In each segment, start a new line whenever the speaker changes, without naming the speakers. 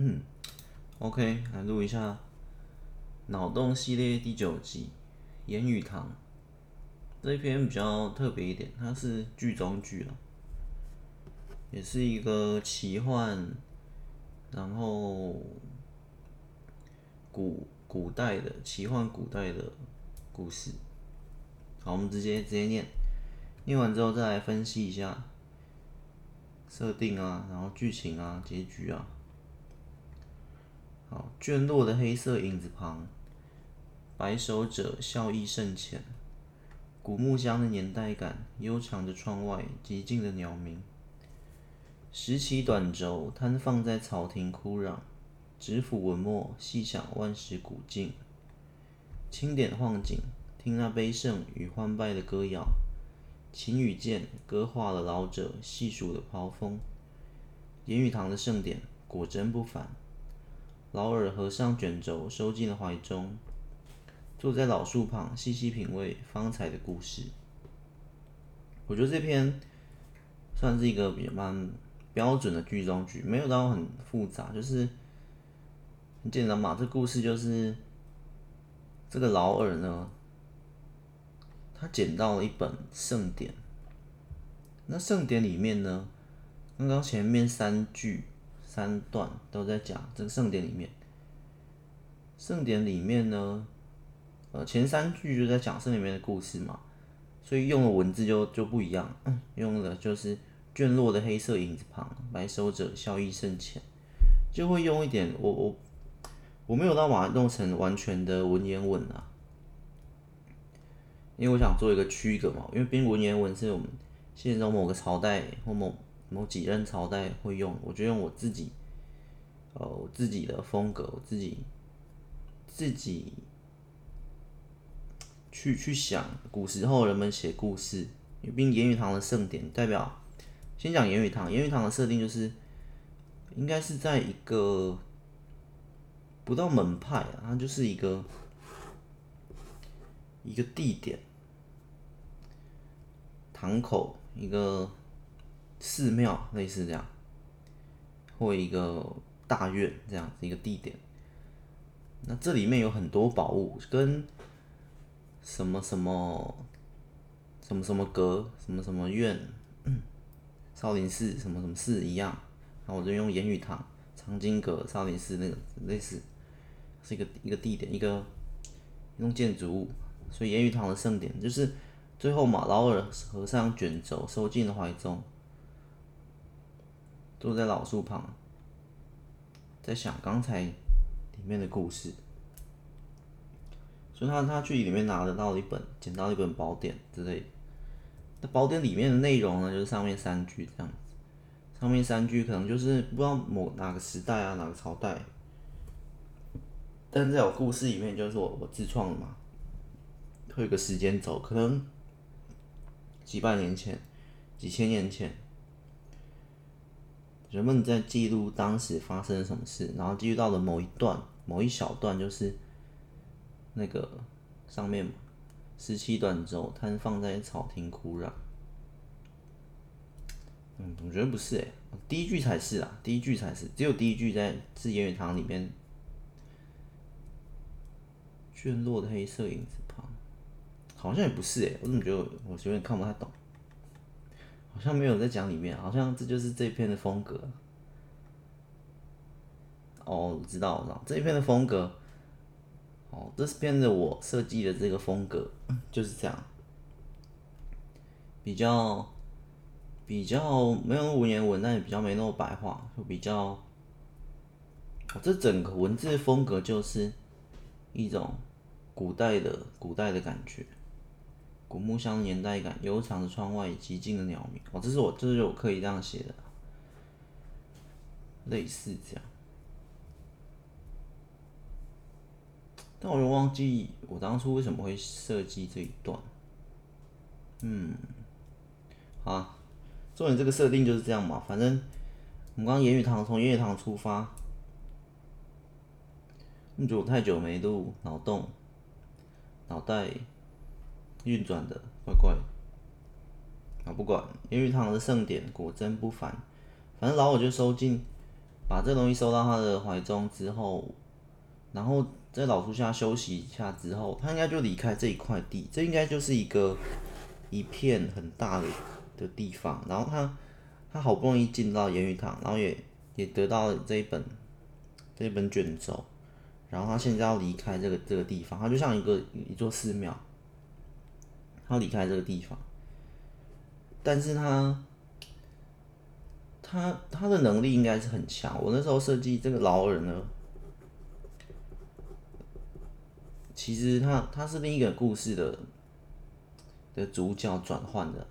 嗯，OK，来录一下脑洞系列第九集《言语堂》这篇比较特别一点，它是剧中剧了，也是一个奇幻，然后古古代的奇幻古代的故事。好，我们直接直接念，念完之后再来分析一下设定啊，然后剧情啊，结局啊。好，卷落的黑色影子旁，白首者笑意甚浅。古木香的年代感，悠长的窗外，寂静的鸟鸣。拾起短轴，摊放在草亭枯壤，指抚文墨，细想万时古镜。轻点晃景，听那悲盛与欢败的歌谣。琴与剑，歌化了老者细数的抛风。言语堂的盛典，果真不凡。老尔合上卷轴，收进了怀中，坐在老树旁，细细品味方才的故事。我觉得这篇算是一个比较蛮标准的剧中剧，没有到很复杂，就是很简单嘛。这故事就是这个老尔呢，他捡到了一本圣典。那圣典里面呢，刚刚前面三句。三段都在讲这个圣典里面，圣典里面呢，呃，前三句就在讲圣里面的故事嘛，所以用的文字就就不一样，用的就是卷落的黑色影子旁，白首者笑意甚浅，就会用一点我我我没有到把它弄成完全的文言文啊，因为我想做一个区隔嘛，因为编文言文是我们现实中某个朝代或某。某几任朝代会用，我就用我自己，呃，我自己的风格，我自己自己去去想古时候人们写故事，因为言语堂的盛典代表，先讲言语堂，言语堂的设定就是应该是在一个不到门派啊，它就是一个一个地点，堂口一个。寺庙类似这样，或一个大院这样子一个地点。那这里面有很多宝物，跟什么什么什么什么阁、什么什么院、少林寺什么什么寺一样。然后我就用言语堂、藏经阁、少林寺那个类似，是一个一个地点，一个一栋建筑物。所以言语堂的盛典就是最后嘛，老耳合上卷轴，收进了怀中。坐在老树旁，在想刚才里面的故事，所以他他去里面拿得到一本，捡到一本宝典之类的。那宝典里面的内容呢，就是上面三句这样子。上面三句可能就是不知道某哪个时代啊，哪个朝代。但是在我故事里面，就是我我自创的嘛，会个时间轴，可能几百年前，几千年前。人们在记录当时发生了什么事，然后记录到了某一段、某一小段，就是那个上面嘛，拾起短轴，摊放在草亭枯壤。嗯，我觉得不是诶、第一句才是啊，第一句才是，只有第一句在是言语堂里面。卷落的黑色影子旁，好像也不是诶、我怎么觉得我有点看不太懂。好像没有在讲里面，好像这就是这篇的风格。哦，我知道，我知道这一篇的风格。哦，这篇的我设计的这个风格就是这样，比较比较没有文言文，但也比较没那么白话，就比较。这整个文字风格就是一种古代的古代的感觉。古木香年代感，悠长的窗外，寂静的鸟鸣。哦，这是我，这是我刻意这样写的，类似这样。但我又忘记我当初为什么会设计这一段。嗯，好啊，重点这个设定就是这样嘛。反正我们刚言语堂从言语堂出发，你觉得我太久没录脑洞，脑袋。运转的怪怪的，啊，不管言语堂的盛典果真不凡，反正老我就收进把这东西收到他的怀中之后，然后在老树下休息一下之后，他应该就离开这一块地，这应该就是一个一片很大的的地方。然后他他好不容易进到岩雨堂，然后也也得到了这一本这一本卷轴，然后他现在要离开这个这个地方，他就像一个一座寺庙，他离开这个地方，但是他。他他的能力应该是很强。我那时候设计这个老人呢，其实他他是另一个故事的的主角转换的，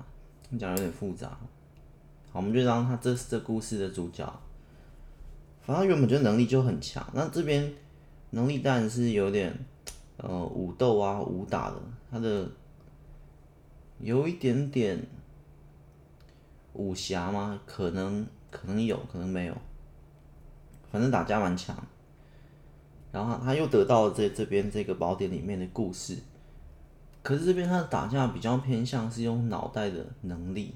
你讲有点复杂。好，我们就当他这是这故事的主角。反正原本就能力就很强，那这边能力当然是有点呃武斗啊武打的，他的有一点点。武侠吗？可能可能有可能没有，反正打架蛮强。然后他又得到了这这边这个宝典里面的故事，可是这边他的打架比较偏向是用脑袋的能力，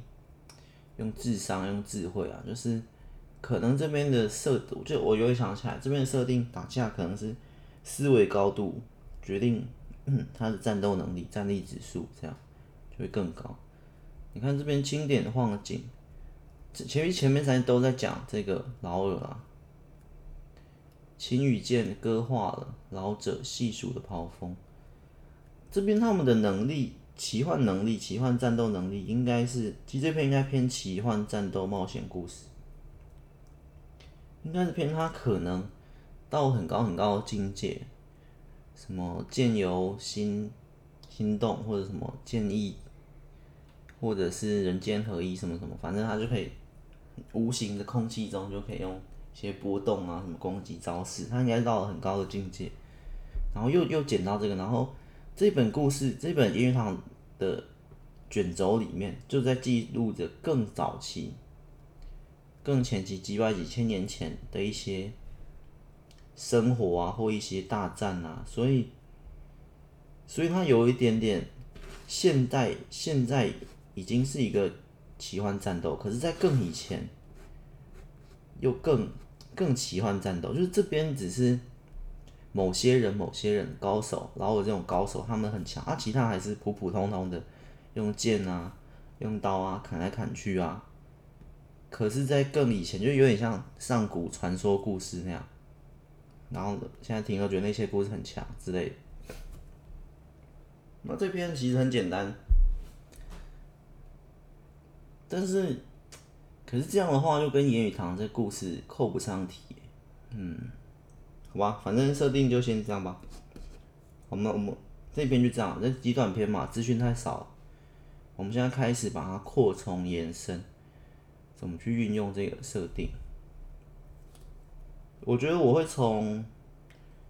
用智商用智慧啊，就是可能这边的设，就我就会想起来这边设定打架可能是思维高度决定他的战斗能力战力指数这样会更高。你看这边经典的晃景，前面前面才都在讲这个老尔啊，琴与剑割画了老者细数的抛风。这边他们的能力，奇幻能力、奇幻战斗能力，应该是其实这篇应该偏奇幻战斗冒险故事，应该是偏他可能到很高很高的境界，什么剑由心心动或者什么剑意。或者是人间合一什么什么，反正他就可以无形的空气中就可以用一些波动啊，什么攻击招式，他应该到了很高的境界。然后又又捡到这个，然后这本故事这本岩雨堂的卷轴里面就在记录着更早期、更前期几百几千年前的一些生活啊，或一些大战啊，所以所以它有一点点现代现在。已经是一个奇幻战斗，可是，在更以前，又更更奇幻战斗，就是这边只是某些人、某些人高手，然后这种高手，他们很强，啊，其他还是普普通通的，用剑啊、用刀啊砍来砍去啊。可是，在更以前，就有点像上古传说故事那样，然后现在听都觉得那些故事很强之类的。那这篇其实很简单。但是，可是这样的话，就跟岩雨堂这故事扣不上题。嗯，好吧，反正设定就先这样吧。我们我们这边就这样，这极短篇嘛，资讯太少。我们现在开始把它扩充延伸，怎么去运用这个设定？我觉得我会从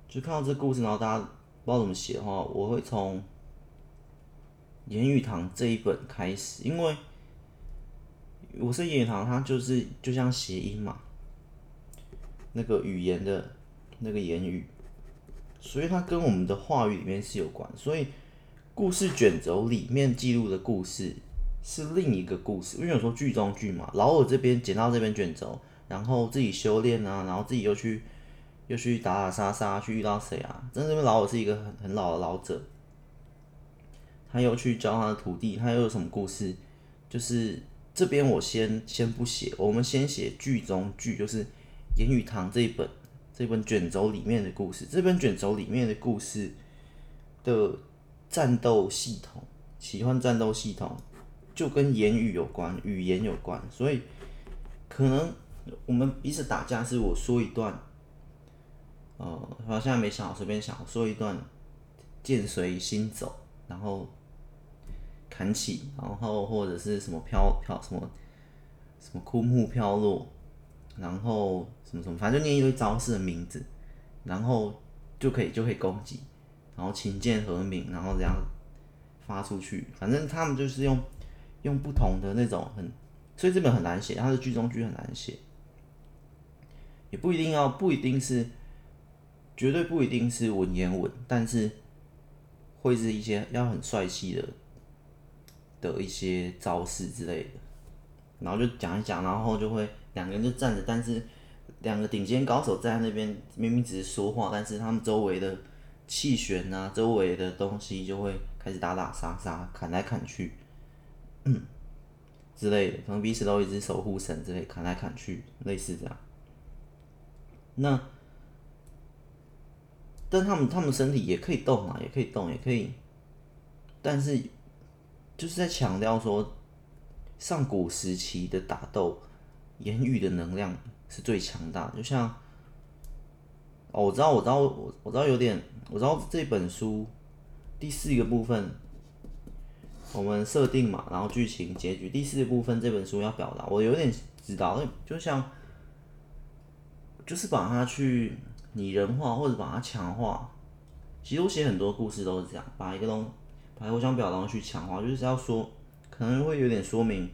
就看到这故事，然后大家不知道怎么写的话，我会从岩雨堂这一本开始，因为。我是岩雨堂，它就是就像谐音嘛，那个语言的那个言语，所以它跟我们的话语里面是有关。所以故事卷轴里面记录的故事是另一个故事，因为有时候剧中剧嘛，老尔这边捡到这边卷轴，然后自己修炼啊，然后自己又去又去打打杀杀，去遇到谁啊？真的，这边老尔是一个很很老的老者，他又去教他的徒弟，他又有什么故事？就是。这边我先先不写，我们先写剧中剧，就是言语堂这一本这本卷轴里面的故事。这本卷轴里面的故事的战斗系统，奇幻战斗系统就跟言语有关，语言有关，所以可能我们彼此打架是我说一段，呃，我现在没想好，随便想说一段，剑随心走，然后。弹起，然后或者是什么飘飘什么什么枯木飘落，然后什么什么，反正就念一堆招式的名字，然后就可以就可以攻击，然后琴剑和鸣，然后这样发出去，反正他们就是用用不同的那种很，所以这本很难写，它的剧中剧很难写，也不一定要不一定是绝对不一定是文言文，但是会是一些要很帅气的。的一些招式之类的，然后就讲一讲，然后就会两个人就站着，但是两个顶尖高手站在那边，明明只是说话，但是他们周围的气旋啊，周围的东西就会开始打打杀杀，砍来砍去，之类的，可能彼此都一只守护神之类，砍来砍去，类似这样。那，但他们他们身体也可以动啊，也可以动，也可以，但是就是在强调说，上古时期的打斗，言语的能量。是最强大的，就像哦，我知道，我知道，我我知道有点，我知道这本书第四个部分，我们设定嘛，然后剧情结局第四个部分这本书要表达，我有点知道，就像就是把它去拟人化或者把它强化，其实我写很多故事都是这样，把一个东，把我想表达去强化，就是要说可能会有点说明。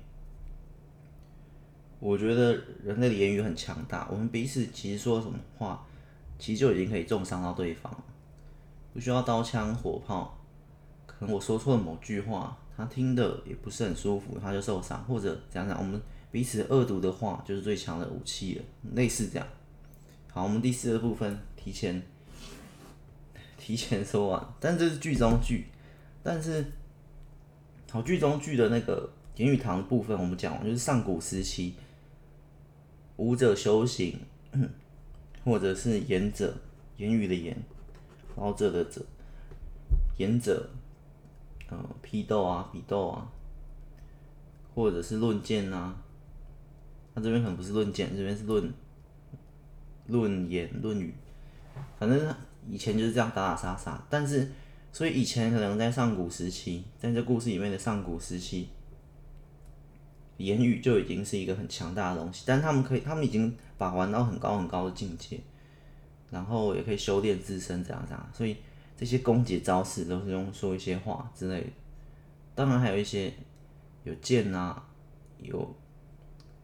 我觉得人类的言语很强大，我们彼此其实说什么话，其实就已经可以重伤到对方，不需要刀枪火炮。可能我说错了某句话，他听的也不是很舒服，他就受伤，或者讲讲我们彼此恶毒的话，就是最强的武器了，类似这样。好，我们第四个部分提前提前说完，但这是剧中剧，但是好剧中剧的那个言语堂部分，我们讲完就是上古时期。武者修行，或者是言者，言语的言，老者的者，言者，呃，批斗啊，比斗啊，或者是论剑啊。他这边可能不是论剑，这边是论论言论语。反正以前就是这样打打杀杀，但是所以以前可能在上古时期，在这故事里面的上古时期。言语就已经是一个很强大的东西，但他们可以，他们已经把玩到很高很高的境界，然后也可以修炼自身，这样这样。所以这些攻击招式都是用说一些话之类的。当然还有一些有剑啊，有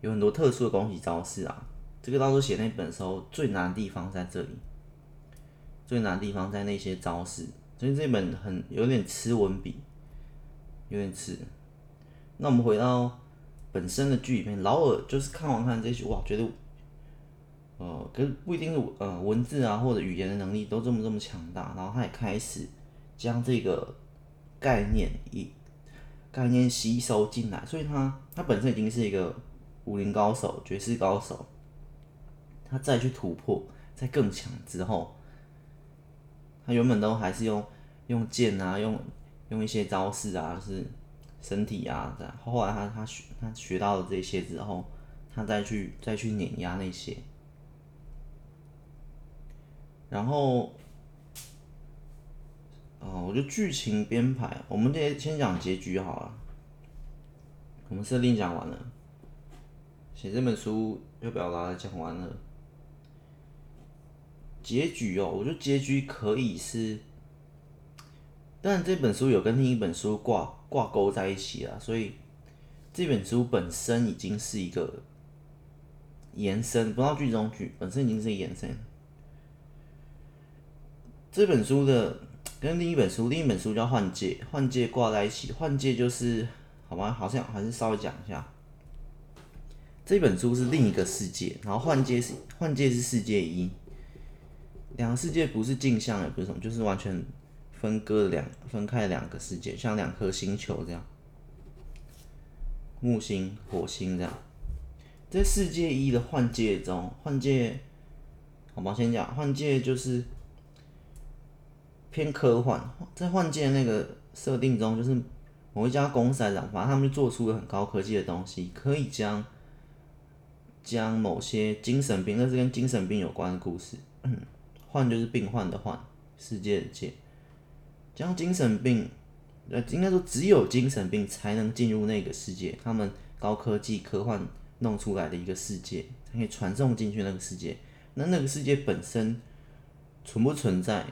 有很多特殊的攻击招式啊。这个到时候写那本的时候，最难的地方在这里，最难的地方在那些招式。所以这本很有点吃文笔，有点吃。那我们回到。本身的剧里面，劳尔就是看完看这些，哇，觉得，呃，可是不一定是呃文字啊或者语言的能力都这么这么强大，然后他也开始将这个概念一概念吸收进来，所以他他本身已经是一个武林高手、绝世高手，他再去突破，再更强之后，他原本都还是用用剑啊，用用一些招式啊，就是。身体啊，这样。后来他他学他学到了这些之后，他再去再去碾压那些。然后，哦，我觉得剧情编排，我们先先讲结局好了。我们设定讲完了，写这本书要表达讲完了。结局哦，我觉得结局可以是，但这本书有跟另一本书挂。挂钩在一起了，所以这本书本身已经是一个延伸，不到剧中剧本身已经是一个延伸。这本书的跟另一本书，另一本书叫《幻界》，《幻界》挂在一起，《幻界》就是好吧，好像还是稍微讲一下。这本书是另一个世界，然后《幻界》是《幻界》是世界一，两个世界不是镜像，也不是什么，就是完全。分割两分开两个世界，像两颗星球这样，木星、火星这样。在世界一的幻界中，幻界，好吧，先讲幻界就是偏科幻。在幻界那个设定中，就是某一家公司来讲，反正他们就做出了很高科技的东西，可以将将某些精神病，那是跟精神病有关的故事。嗯 幻就是病患的幻，世界的界。将精神病，呃，应该说只有精神病才能进入那个世界。他们高科技科幻弄出来的一个世界，可以传送进去那个世界。那那个世界本身存不存在？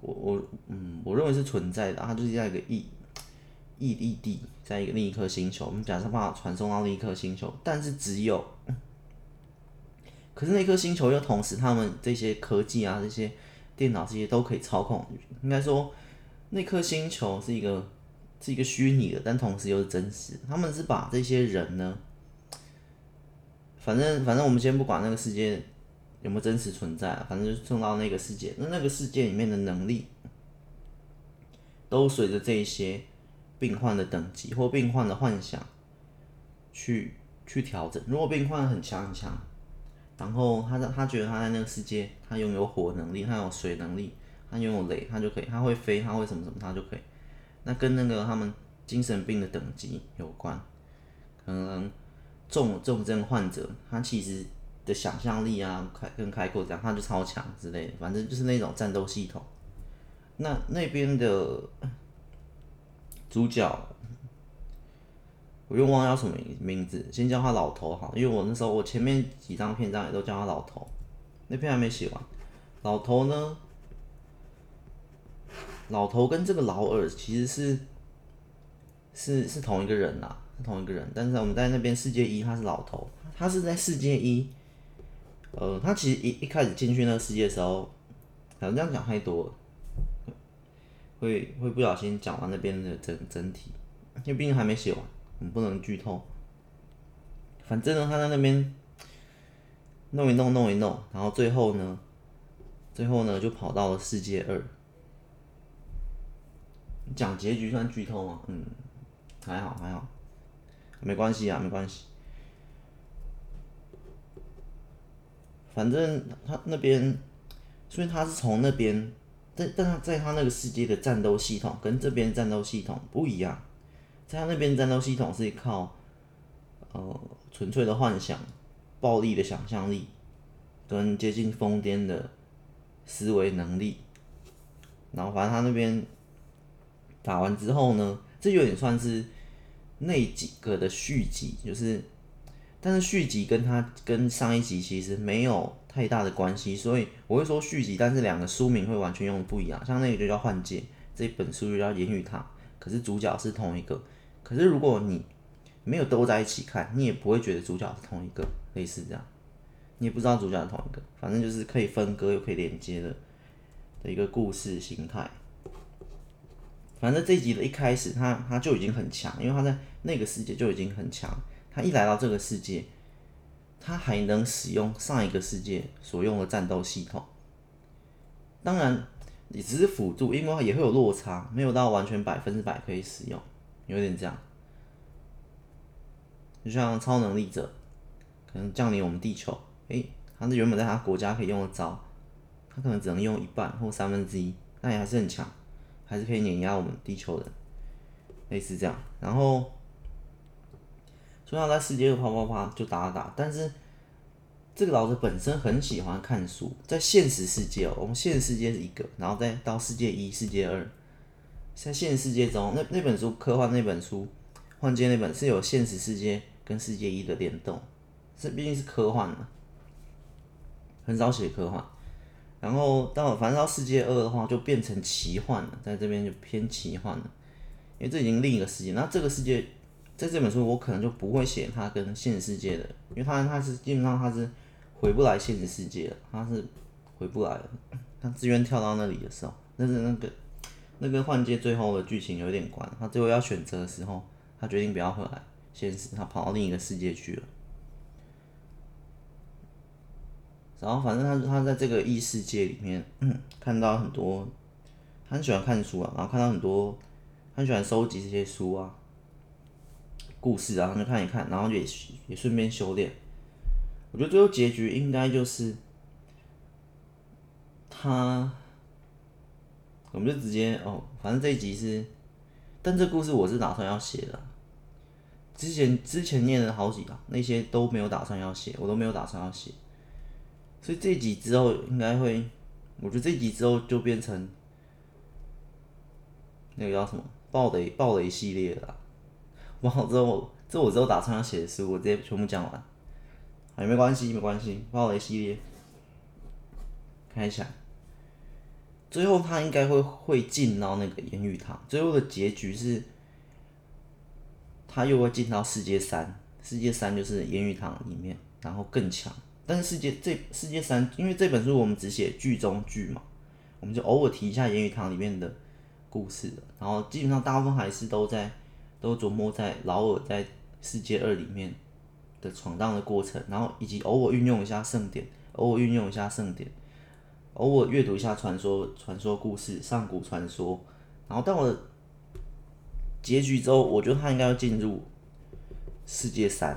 我我嗯，我认为是存在的。它就是在一个异异异地，在一个另一颗星球。我们假设把它传送到另一颗星球，但是只有，可是那颗星球又同时，他们这些科技啊，这些。电脑这些都可以操控，应该说那颗星球是一个是一个虚拟的，但同时又是真实。他们是把这些人呢反正反正我们先不管那个世界有没有真实存在，反正就送到那个世界，那那个世界里面的能力，都随着这一些病患的等级或病患的幻想去去调整。如果病患很强很强，然后他在他觉得他在那个世界，他拥有火能力，他有水能力，他拥有雷，他就可以，他会飞，他会什么什么，他就可以。那跟那个他们精神病的等级有关，可能重重症患者，他其实的想象力啊，开更开阔，这样他就超强之类的，反正就是那种战斗系统。那那边的主角，我又忘了叫什么名名字，先叫他老头好，因为我那时候我前面几张篇章也都叫他老头，那篇还没写完。老头呢，老头跟这个劳尔其实是是是同一个人呐，是同一个人，但是我们在那边世界一他是老头，他是在世界一，呃，他其实一一开始进去那个世界的时候，好像这样讲太多了。会会不小心讲完那边的整整体，因为毕竟还没写完，你不能剧透。反正呢，他在那边弄一弄，弄一弄，然后最后呢，最后呢就跑到了世界二。讲结局算剧透吗？嗯，还好还好，没关系啊，没关系。反正他那边，所以他是从那边。但但他在他那个世界的战斗系统跟这边战斗系统不一样，在他那边战斗系统是靠呃纯粹的幻想、暴力的想象力跟接近疯癫的思维能力，然后反正他那边打完之后呢，这有点算是那几个的续集，就是但是续集跟他跟上一集其实没有。太大的关系，所以我会说续集，但是两个书名会完全用的不一样。像那个就叫《幻界》，这本书就叫《言语堂》，可是主角是同一个。可是如果你没有都在一起看，你也不会觉得主角是同一个，类似这样，你也不知道主角是同一个。反正就是可以分割又可以连接的的一个故事形态。反正这集的一开始他，他就已经很强，因为他在那个世界就已经很强。他一来到这个世界。他还能使用上一个世界所用的战斗系统，当然也只是辅助，因为也会有落差，没有到完全百分之百可以使用，有点这样。就像超能力者可能降临我们地球，诶，他是原本在他国家可以用的招，他可能只能用一半或三分之一，但也还是很强，还是可以碾压我们地球人，类似这样，然后。所以他在世界二啪啪啪就打打，但是这个老师本身很喜欢看书，在现实世界哦，我们现实世界是一个，然后再到世界一、世界二，在现实世界中，那那本书科幻那本书，幻界那本是有现实世界跟世界一的联动，是毕竟是科幻嘛，很少写科幻，然后到反正到世界二的话就变成奇幻了，在这边就偏奇幻了，因为这已经另一个世界，那这个世界。在这本书，我可能就不会写他跟现实世界的，因为他他是基本上他是回不来现实世界了，他是回不来的。他自愿跳到那里的时候，那是那个那个幻界最后的剧情有点关，他最后要选择的时候，他决定不要回来现实，他跑到另一个世界去了。然后反正他他在这个异世界里面，看到很多，他很喜欢看书啊，然后看到很多，他喜欢收集这些书啊。故事啊，就看一看，然后也也顺便修炼。我觉得最后结局应该就是他，我们就直接哦，反正这一集是，但这故事我是打算要写的。之前之前念了好几啊，那些都没有打算要写，我都没有打算要写。所以这一集之后应该会，我觉得这一集之后就变成那个叫什么暴雷暴雷系列了。完了之后，这我之后打算要写的书，我直接全部讲完，也没关系，没关系。暴雷系列，看一下，最后他应该会会进到那个盐狱堂，最后的结局是，他又会进到世界三，世界三就是盐狱堂里面，然后更强。但是世界这世界三，因为这本书我们只写剧中剧嘛，我们就偶尔提一下言语堂里面的故事，然后基本上大部分还是都在。都琢磨在劳尔在世界二里面的闯荡的过程，然后以及偶尔运用一下盛典，偶尔运用一下盛典，偶尔阅读一下传说传说故事、上古传说，然后到了结局之后，我觉得他应该要进入世界三，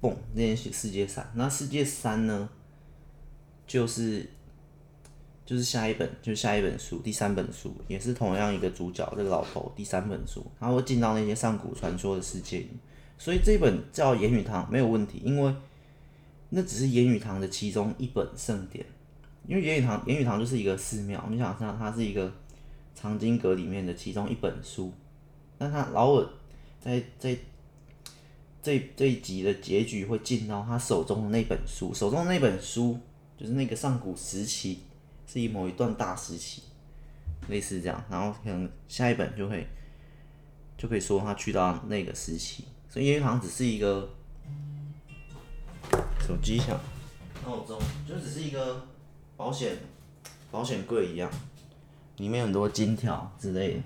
嘣，那些世界三，那世界三呢，就是。就是下一本，就是下一本书，第三本书也是同样一个主角，这个老头。第三本书，他会进到那些上古传说的世界里，所以这本叫《言语堂》没有问题，因为那只是言语堂的其中一本圣典。因为言语堂，言语堂就是一个寺庙，你想想，它是一个藏经阁里面的其中一本书。那他老尔在在这这一集的结局会进到他手中的那本书，手中的那本书就是那个上古时期。是以某一段大时期，类似这样，然后可能下一本就会就可以说他去到那个时期，所以言语堂只是一个手机响，闹钟，就只是一个保险保险柜一样，里面很多金条之类的。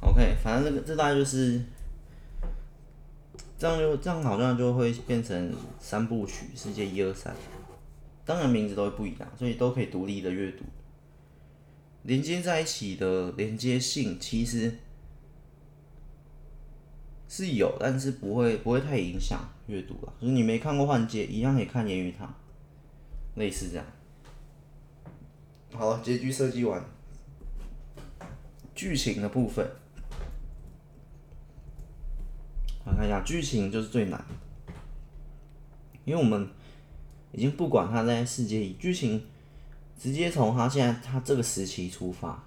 OK，反正这个这大概就是这样就这样，好像就会变成三部曲，世界一二三。当然名字都会不一样，所以都可以独立的阅读。连接在一起的连接性其实是有，但是不会不会太影响阅读了。就是你没看过《幻界》，一样可以看《言语堂》，类似这样。好了，结局设计完，剧情的部分，我看一下，剧情就是最难，因为我们。已经不管他在世界里剧情，直接从他现在他这个时期出发，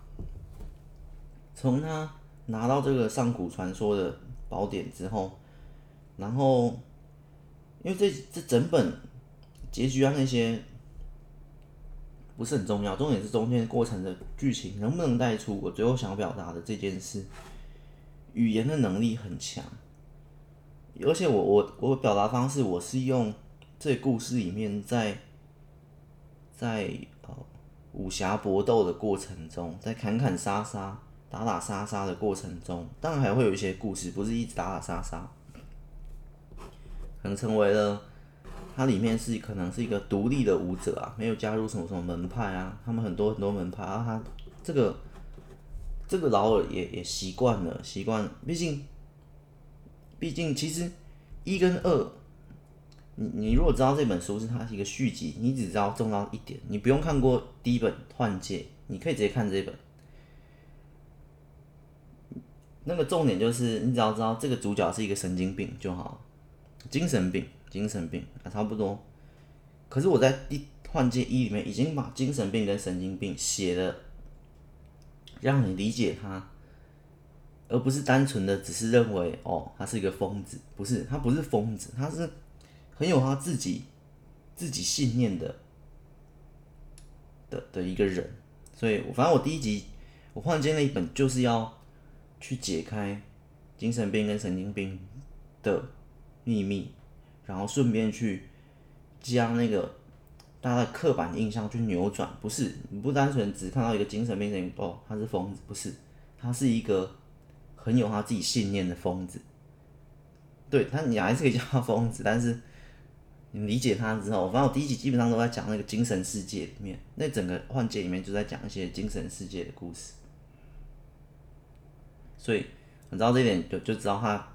从他拿到这个上古传说的宝典之后，然后因为这这整本结局啊那些不是很重要，重点是中间过程的剧情能不能带出我最后想表达的这件事。语言的能力很强，而且我我我表达方式我是用。这故事里面在，在呃武侠搏斗的过程中，在砍砍杀杀、打打杀杀的过程中，当然还会有一些故事，不是一直打打杀杀，可能成为了它里面是可能是一个独立的武者啊，没有加入什么什么门派啊，他们很多很多门派啊，他这个这个劳尔也也习惯了，习惯，毕竟毕竟其实一跟二。你你如果知道这本书是它是一个续集，你只知道重要一点，你不用看过第一本《幻界》，你可以直接看这本。那个重点就是，你只要知道这个主角是一个神经病就好，精神病，精神病啊，差不多。可是我在《第幻界一》里面已经把精神病跟神经病写了，让你理解他，而不是单纯的只是认为哦，他是一个疯子，不是，他不是疯子，他是。很有他自己自己信念的的的一个人，所以反正我第一集我幻界那一本就是要去解开精神病跟神经病的秘密，然后顺便去将那个大家的刻板印象去扭转，不是你不单纯只看到一个精神病人哦，他是疯子，不是，他是一个很有他自己信念的疯子，对他你还是可以叫他疯子，但是。你理解他之后，反正我第一集基本上都在讲那个精神世界里面，那整个幻界里面就在讲一些精神世界的故事，所以你知道这一点就就知道他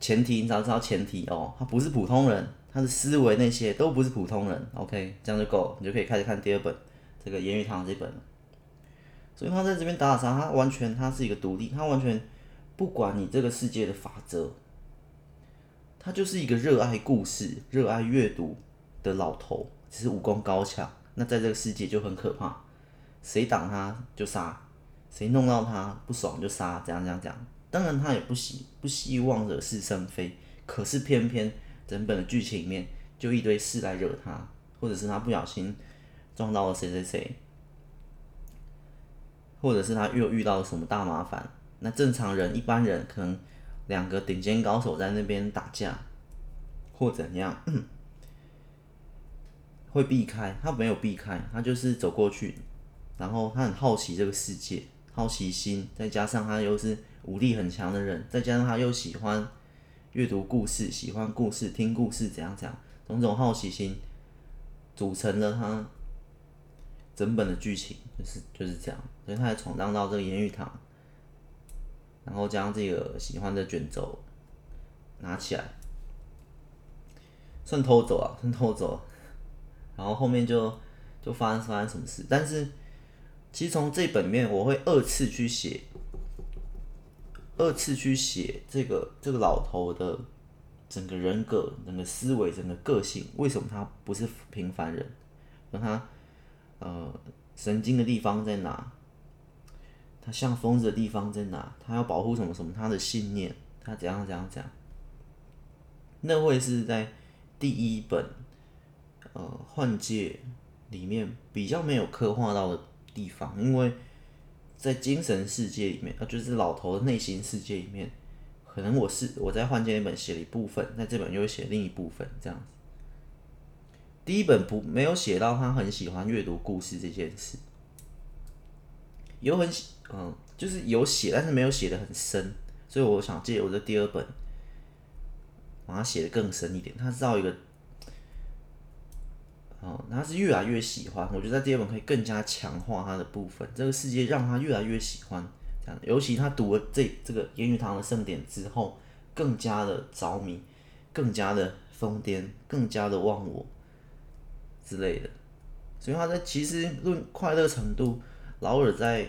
前提，你只要知道前提哦，他不是普通人，他的思维那些都不是普通人，OK，这样就够了，你就可以开始看第二本这个言语堂这本了。所以他在这边打打杀，他完全他是一个独立，他完全不管你这个世界的法则。他就是一个热爱故事、热爱阅读的老头，只是武功高强。那在这个世界就很可怕，谁挡他就杀，谁弄到他不爽就杀，这样这样这样。当然他也不希不希望惹是生非，可是偏偏整本的剧情里面就一堆事来惹他，或者是他不小心撞到了谁谁谁，或者是他又遇到了什么大麻烦。那正常人、一般人可能。两个顶尖高手在那边打架，或怎样，会避开？他没有避开，他就是走过去，然后他很好奇这个世界，好奇心，再加上他又是武力很强的人，再加上他又喜欢阅读故事，喜欢故事，听故事，怎样怎样，种种好奇心组成了他整本的剧情，就是就是这样。所以他也闯荡到这个盐狱堂，然后将这个喜欢的卷轴拿起来，算偷走啊，算偷走。然后后面就就发生发生什么事，但是其实从这本面，我会二次去写。二次去写这个这个老头的整个人格、整个思维、整个个性，为什么他不是平凡人？那他呃神经的地方在哪？他像疯子的地方在哪？他要保护什么什么？他的信念，他怎样怎样怎样？那会是在第一本呃幻界里面比较没有刻画到的地方，因为。在精神世界里面，啊，就是老头的内心世界里面，可能我是我在幻界那本写了一部分，在这本又写另一部分，这样子。第一本不没有写到他很喜欢阅读故事这件事，有很，嗯，就是有写，但是没有写的很深，所以我想借我的第二本，把它写的更深一点。他知道一个。哦，他是越来越喜欢，我觉得在第二本可以更加强化他的部分。这个世界让他越来越喜欢，这样，尤其他读了这这个烟雨堂的盛典之后，更加的着迷，更加的疯癫，更加的忘我之类的。所以他在其实论快乐程度，劳尔在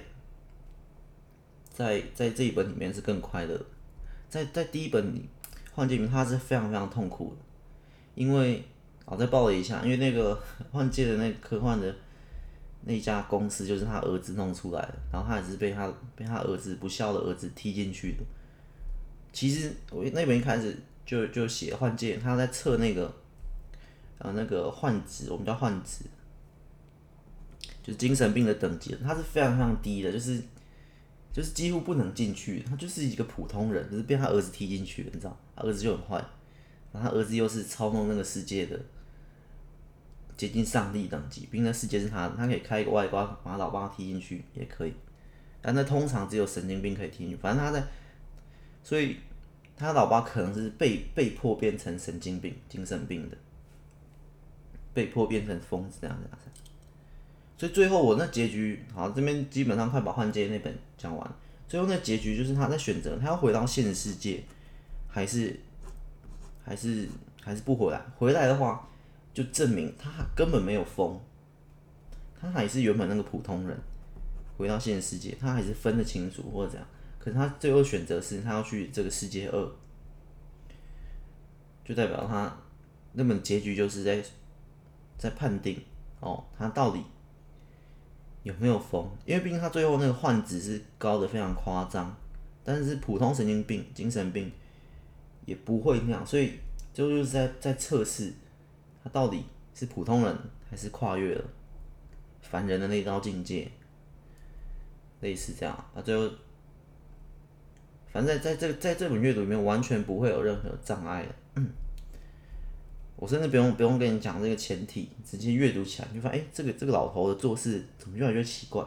在在这一本里面是更快乐，在在第一本里幻界里面他是非常非常痛苦的，因为。好，再报了一下，因为那个 幻界的那科幻的那家公司就是他儿子弄出来的，然后他也是被他被他儿子不孝的儿子踢进去的。其实我那边一开始就就写幻界，他在测那个呃那个幻值，我们叫幻值，就是精神病的等级，他是非常非常低的，就是就是几乎不能进去，他就是一个普通人，就是被他儿子踢进去的，你知道，他儿子就很坏，然后他儿子又是操弄那个世界的。接近上帝等级，毕竟那世界是他的，他可以开一个外挂，把老爸踢进去也可以。但那通常只有神经病可以踢进去，反正他在，所以他老爸可能是被被迫变成神经病、精神病的，被迫变成疯子这样子。所以最后我那结局，好，这边基本上快把幻界那本讲完。最后那结局就是他在选择，他要回到现实世界，还是还是还是不回来？回来的话。就证明他根本没有疯，他还是原本那个普通人，回到现实世界，他还是分得清楚或者怎样。可是他最后选择是他要去这个世界二，就代表他那本结局就是在在判定哦，他到底有没有疯？因为毕竟他最后那个幻值是高的非常夸张，但是普通神经病、精神病也不会那样，所以就就是在在测试。他到底是普通人，还是跨越了凡人的那道境界？类似这样他，最后，反正在这在这本阅读里面，完全不会有任何障碍的。我甚至不用不用跟你讲这个前提，直接阅读起来，就发现，哎、这个这个老头的做事怎么越来越奇怪？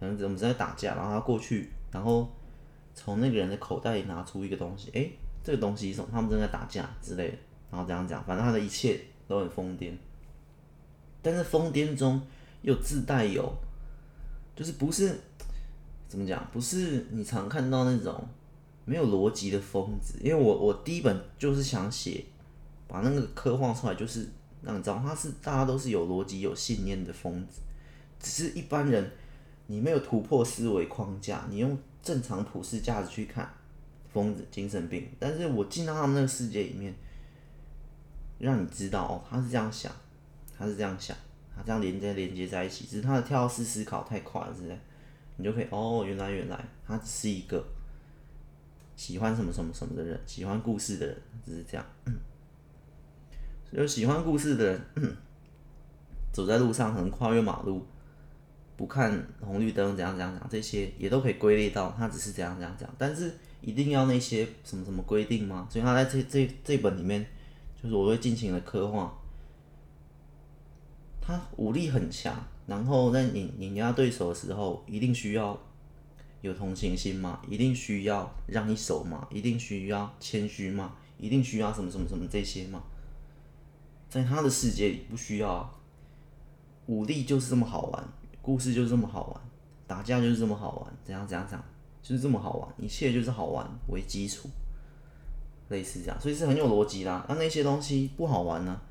可能我们正在打架，然后他过去，然后从那个人的口袋里拿出一个东西，哎、这个东西是什么？他们正在打架之类的。然后这样讲，反正他的一切都很疯癫，但是疯癫中又自带有，就是不是怎么讲，不是你常看到那种没有逻辑的疯子。因为我我第一本就是想写，把那个刻画出来，就是让你知道他是大家都是有逻辑、有信念的疯子，只是一般人你没有突破思维框架，你用正常普世价值去看疯子、精神病，但是我进到他们那个世界里面。让你知道哦，他是这样想，他是这样想，他这样连接连接在一起，只是他的跳式思考太快了，是不是？你就可以哦，原来原来他只是一个喜欢什么什么什么的人，喜欢故事的人，只是这样。有喜欢故事的人，走在路上可能跨越马路，不看红绿灯，怎样怎样讲，这些也都可以归类到他只是这样这样讲。但是一定要那些什么什么规定吗？所以他在这这这本里面。就是我会尽情的刻画，他武力很强，然后在碾碾压对手的时候，一定需要有同情心吗？一定需要让一手吗？一定需要谦虚吗？一定需要什么什么什么这些吗？在他的世界里不需要，武力就是这么好玩，故事就是这么好玩，打架就是这么好玩，怎样怎样怎样，就是这么好玩，一切就是好玩为基础，类似这样，所以是很有逻辑的。那那些东西不好玩呢、啊？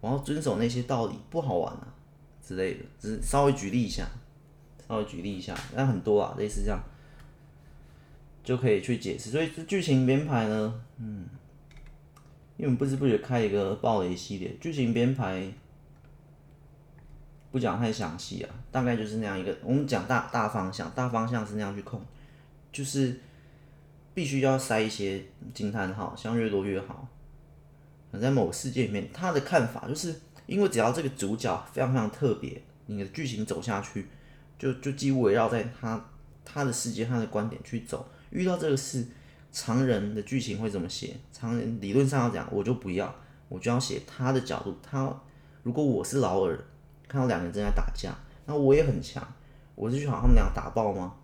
我要遵守那些道理不好玩啊之类的，只是稍微举例一下，稍微举例一下，那很多啊，类似这样就可以去解释。所以这剧情编排呢，嗯。因为我们不知不觉开一个暴雷系列，剧情编排不讲太详细啊，大概就是那样一个。我们讲大大方向，大方向是那样去控，就是必须要塞一些惊叹号，像越多越好。在某个世界里面，他的看法就是因为只要这个主角非常非常特别，你的剧情走下去，就就几乎围绕在他他的世界、他的观点去走，遇到这个事。常人的剧情会怎么写？常人理论上要讲，我就不要，我就要写他的角度。他如果我是劳尔，看到两个人正在打架，那我也很强，我是去把他们俩打爆吗？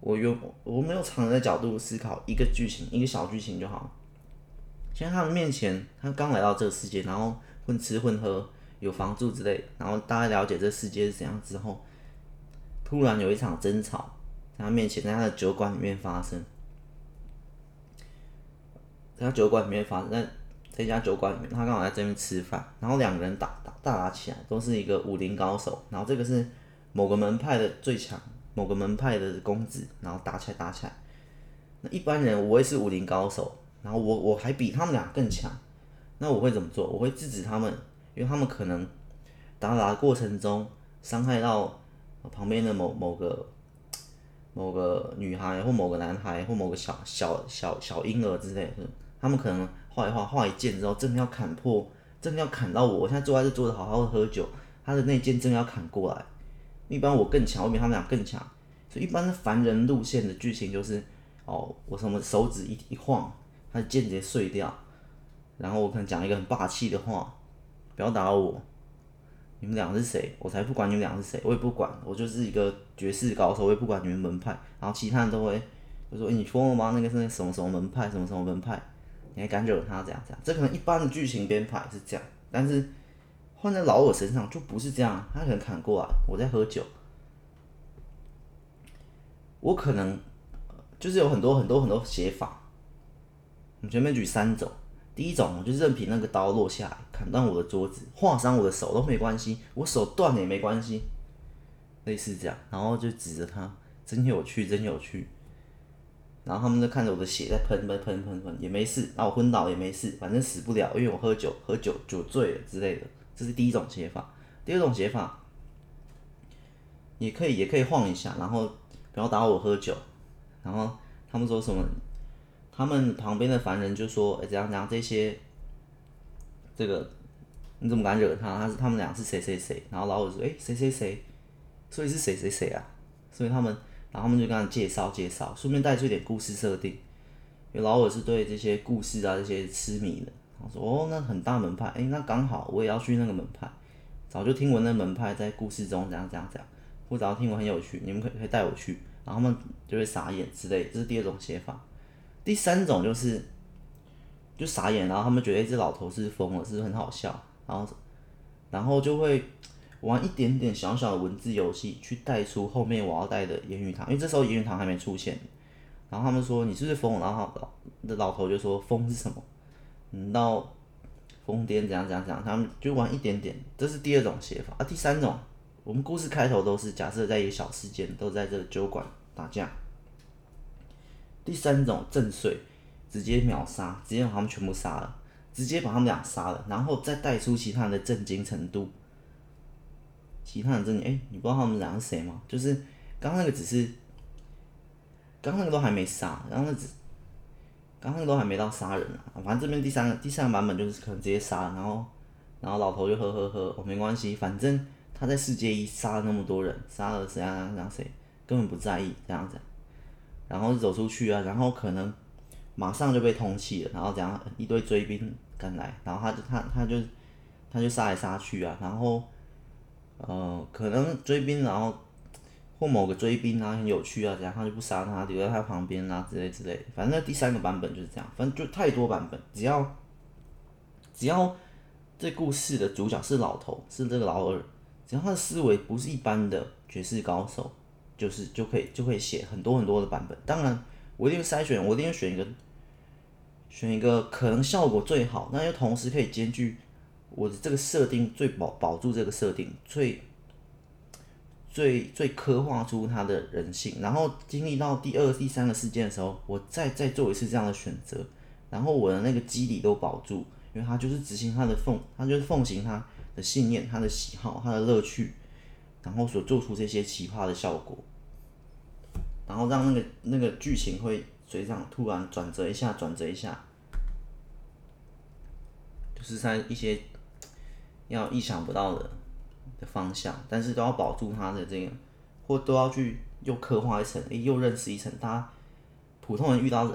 我有我没有常人的角度思考一个剧情，一个小剧情就好。现在他们面前，他刚来到这个世界，然后混吃混喝，有房住之类，然后大家了解这世界是怎样之后，突然有一场争吵在他面前，在他的酒馆里面发生。在他酒馆里面发生，在这家酒馆里面，他刚好在这边吃饭，然后两个人打打大打起来，都是一个武林高手，然后这个是某个门派的最强，某个门派的公子，然后打起来打起来。那一般人我也是武林高手，然后我我还比他们俩更强，那我会怎么做？我会制止他们，因为他们可能打打的过程中伤害到旁边的某某个 某个女孩或某个男孩或某个小小小小婴儿之类的。他们可能画一画，画一剑之后，真的要砍破，真的要砍到我。我现在坐在这桌子好好的喝酒，他的那剑正要砍过来。一般我更强，我比他们俩更强。所以一般的凡人路线的剧情就是，哦，我什么手指一一晃，他的剑直接碎掉。然后我可能讲一个很霸气的话，不要打我。你们俩是谁？我才不管你们俩是谁，我也不管，我就是一个绝世高手，我也不管你们门派。然后其他人都会就说，欸，你疯了吗？那个是那什么什么门派，什么什么门派。你还敢惹他这样这样？这可能一般的剧情编排是这样，但是换在老我身上就不是这样。他可能砍过来，我在喝酒，我可能就是有很多很多很多写法。我们前面举三种，第一种我就任凭那个刀落下来，砍断我的桌子，划伤我的手都没关系，我手断了也没关系，类似这样，然后就指着他，真有趣，真有趣。然后他们就看着我的血在喷喷喷喷喷，也没事。那我昏倒也没事，反正死不了，因为我喝酒，喝酒酒醉了之类的。这是第一种写法。第二种写法，也可以也可以晃一下，然后不要打我喝酒。然后他们说什么？他们旁边的凡人就说：“哎，怎样怎样？这些，这个你怎么敢惹他？他是他们俩是谁谁谁？”然后老五说：“哎，谁谁谁？所以是谁谁谁啊？所以他们。”然后他们就跟他介绍介绍，顺便带出一点故事设定。因为老尔是对这些故事啊这些痴迷的。然后说哦，那很大门派，哎，那刚好我也要去那个门派。早就听闻那门派在故事中怎样怎样怎样，我早就听闻很有趣，你们可可以带我去。然后他们就会傻眼之类，这是第二种写法。第三种就是就傻眼，然后他们觉得这老头是疯了，是不是很好笑？然后然后就会。玩一点点小小的文字游戏，去带出后面我要带的言语堂，因为这时候言语堂还没出现。然后他们说你是不是疯了？然后老的老头就说疯是什么？你到疯癫怎样怎样怎样？他们就玩一点点，这是第二种写法啊。第三种，我们故事开头都是假设在一个小事件，都在这个酒馆打架。第三种震碎，直接秒杀，直接把他们全部杀了，直接把他们俩杀了，然后再带出其他人的震惊程度。其他人真的哎，你不知道他们俩是谁吗？就是刚刚那个只是，刚刚那个都还没杀，然后那只，刚刚都还没到杀人啊。反正这边第三个第三个版本就是可能直接杀，然后然后老头就呵呵呵，哦没关系，反正他在世界一杀了那么多人，杀了谁啊谁谁，根本不在意这样子，然后走出去啊，然后可能马上就被通缉了，然后这样一堆追兵赶来，然后他就他他就他就杀来杀去啊，然后。呃，可能追兵，然后或某个追兵啊很有趣啊，这样他就不杀他，留在他旁边啊之类之类。反正第三个版本就是这样，反正就太多版本，只要只要这故事的主角是老头，是这个老二，只要他的思维不是一般的绝世高手，就是就可以就可以写很多很多的版本。当然，我一定会筛选，我一定会选一个选一个可能效果最好，那又同时可以兼具我的这个设定最保保住这个设定最。最最刻画出他的人性，然后经历到第二、第三个事件的时候，我再再做一次这样的选择，然后我的那个基底都保住，因为他就是执行他的奉，他就是奉行他的信念、他的喜好、他的乐趣，然后所做出这些奇葩的效果，然后让那个那个剧情会随这样突然转折一下，转折一下，就是在一些要意想不到的。的方向，但是都要保住他的这个，或都要去又刻画一层，又认识一层。他普通人遇到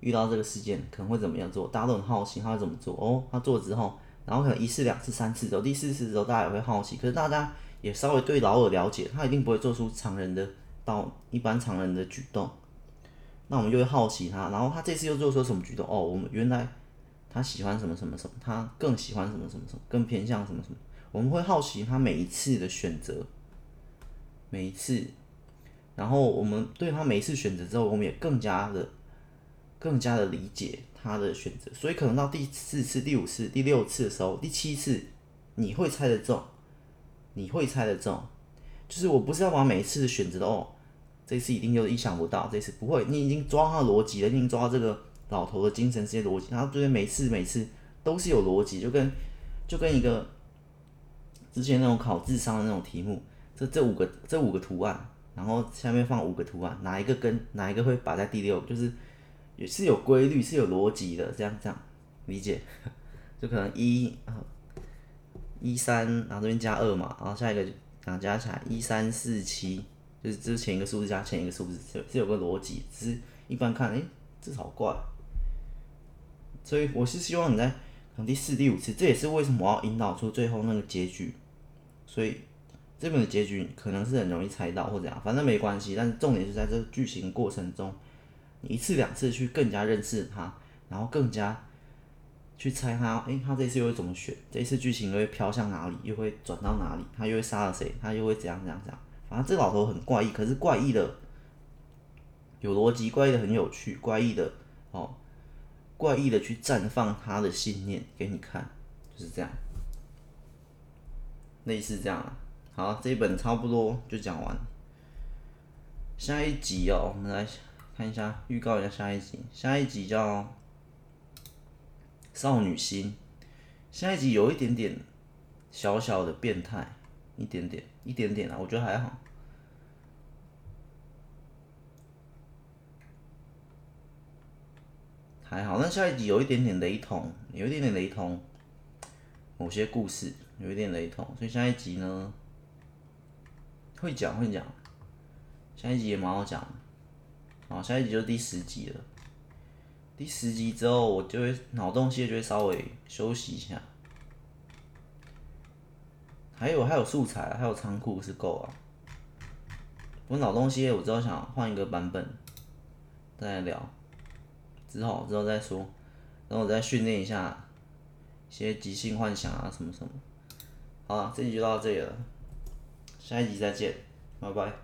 遇到这个事件，可能会怎么样做？大家都很好奇他会怎么做。哦，他做了之后，然后可能一次、两次、三次之后，第四次之后，大家也会好奇。可是大家也稍微对老二了解，他一定不会做出常人的到一般常人的举动。那我们就会好奇他，然后他这次又做出什么举动？哦，我们原来他喜欢什么什么什么，他更喜欢什么什么什么，更偏向什么什么。我们会好奇他每一次的选择，每一次，然后我们对他每一次选择之后，我们也更加的、更加的理解他的选择。所以可能到第四次、第五次、第六次的时候，第七次，你会猜得中，你会猜得中。就是我不是要把每一次的选择哦，这次一定就意想不到，这次不会，你已经抓他的逻辑了，已经抓到这个老头的精神这些逻辑，他对每次每次都是有逻辑，就跟就跟一个。之前那种考智商的那种题目，这这五个这五个图案，然后下面放五个图案，哪一个跟哪一个会摆在第六？就是也是有规律，是有逻辑的，这样这样理解，就可能一一三，然后这边加二嘛，然后下一个两加起来一三四七，就是之前一个数字加前一个数字，是是有个逻辑，只是一般看，哎，这好怪，所以我是希望你在第四、第五次，这也是为什么我要引导出最后那个结局。所以这本的结局可能是很容易猜到或怎样，反正没关系。但是重点是在这个剧情过程中，你一次两次去更加认识他，然后更加去猜他，诶、他这次又会怎么选？这一次剧情又会飘向哪里？又会转到哪里？他又会杀了谁？他又会怎样怎样怎样？反正这老头很怪异，可是怪异的有逻辑，怪异的很有趣，怪异的哦，怪异的去绽放他的信念给你看，就是这样。类似这样，好，这一本差不多就讲完。下一集哦，我们来看一下，预告一下下一集。下一集叫《少女心》，下一集有一点点小小的变态，一点点，一点点啊，我觉得还好，还好。那下一集有一点点雷同，有一点点雷同，某些故事。有一点雷同，所以下一集呢，会讲会讲，下一集也蛮好讲的。好，下一集就第十集了。第十集之后，我就会脑洞系就会稍微休息一下。还有还有素材，还有仓库是够啊。我脑洞系列我之后想换一个版本，再来聊。之后之后再说，然后我再训练一下一些即兴幻想啊什么什么。好了，这集就到这里了，下一集再见，拜拜。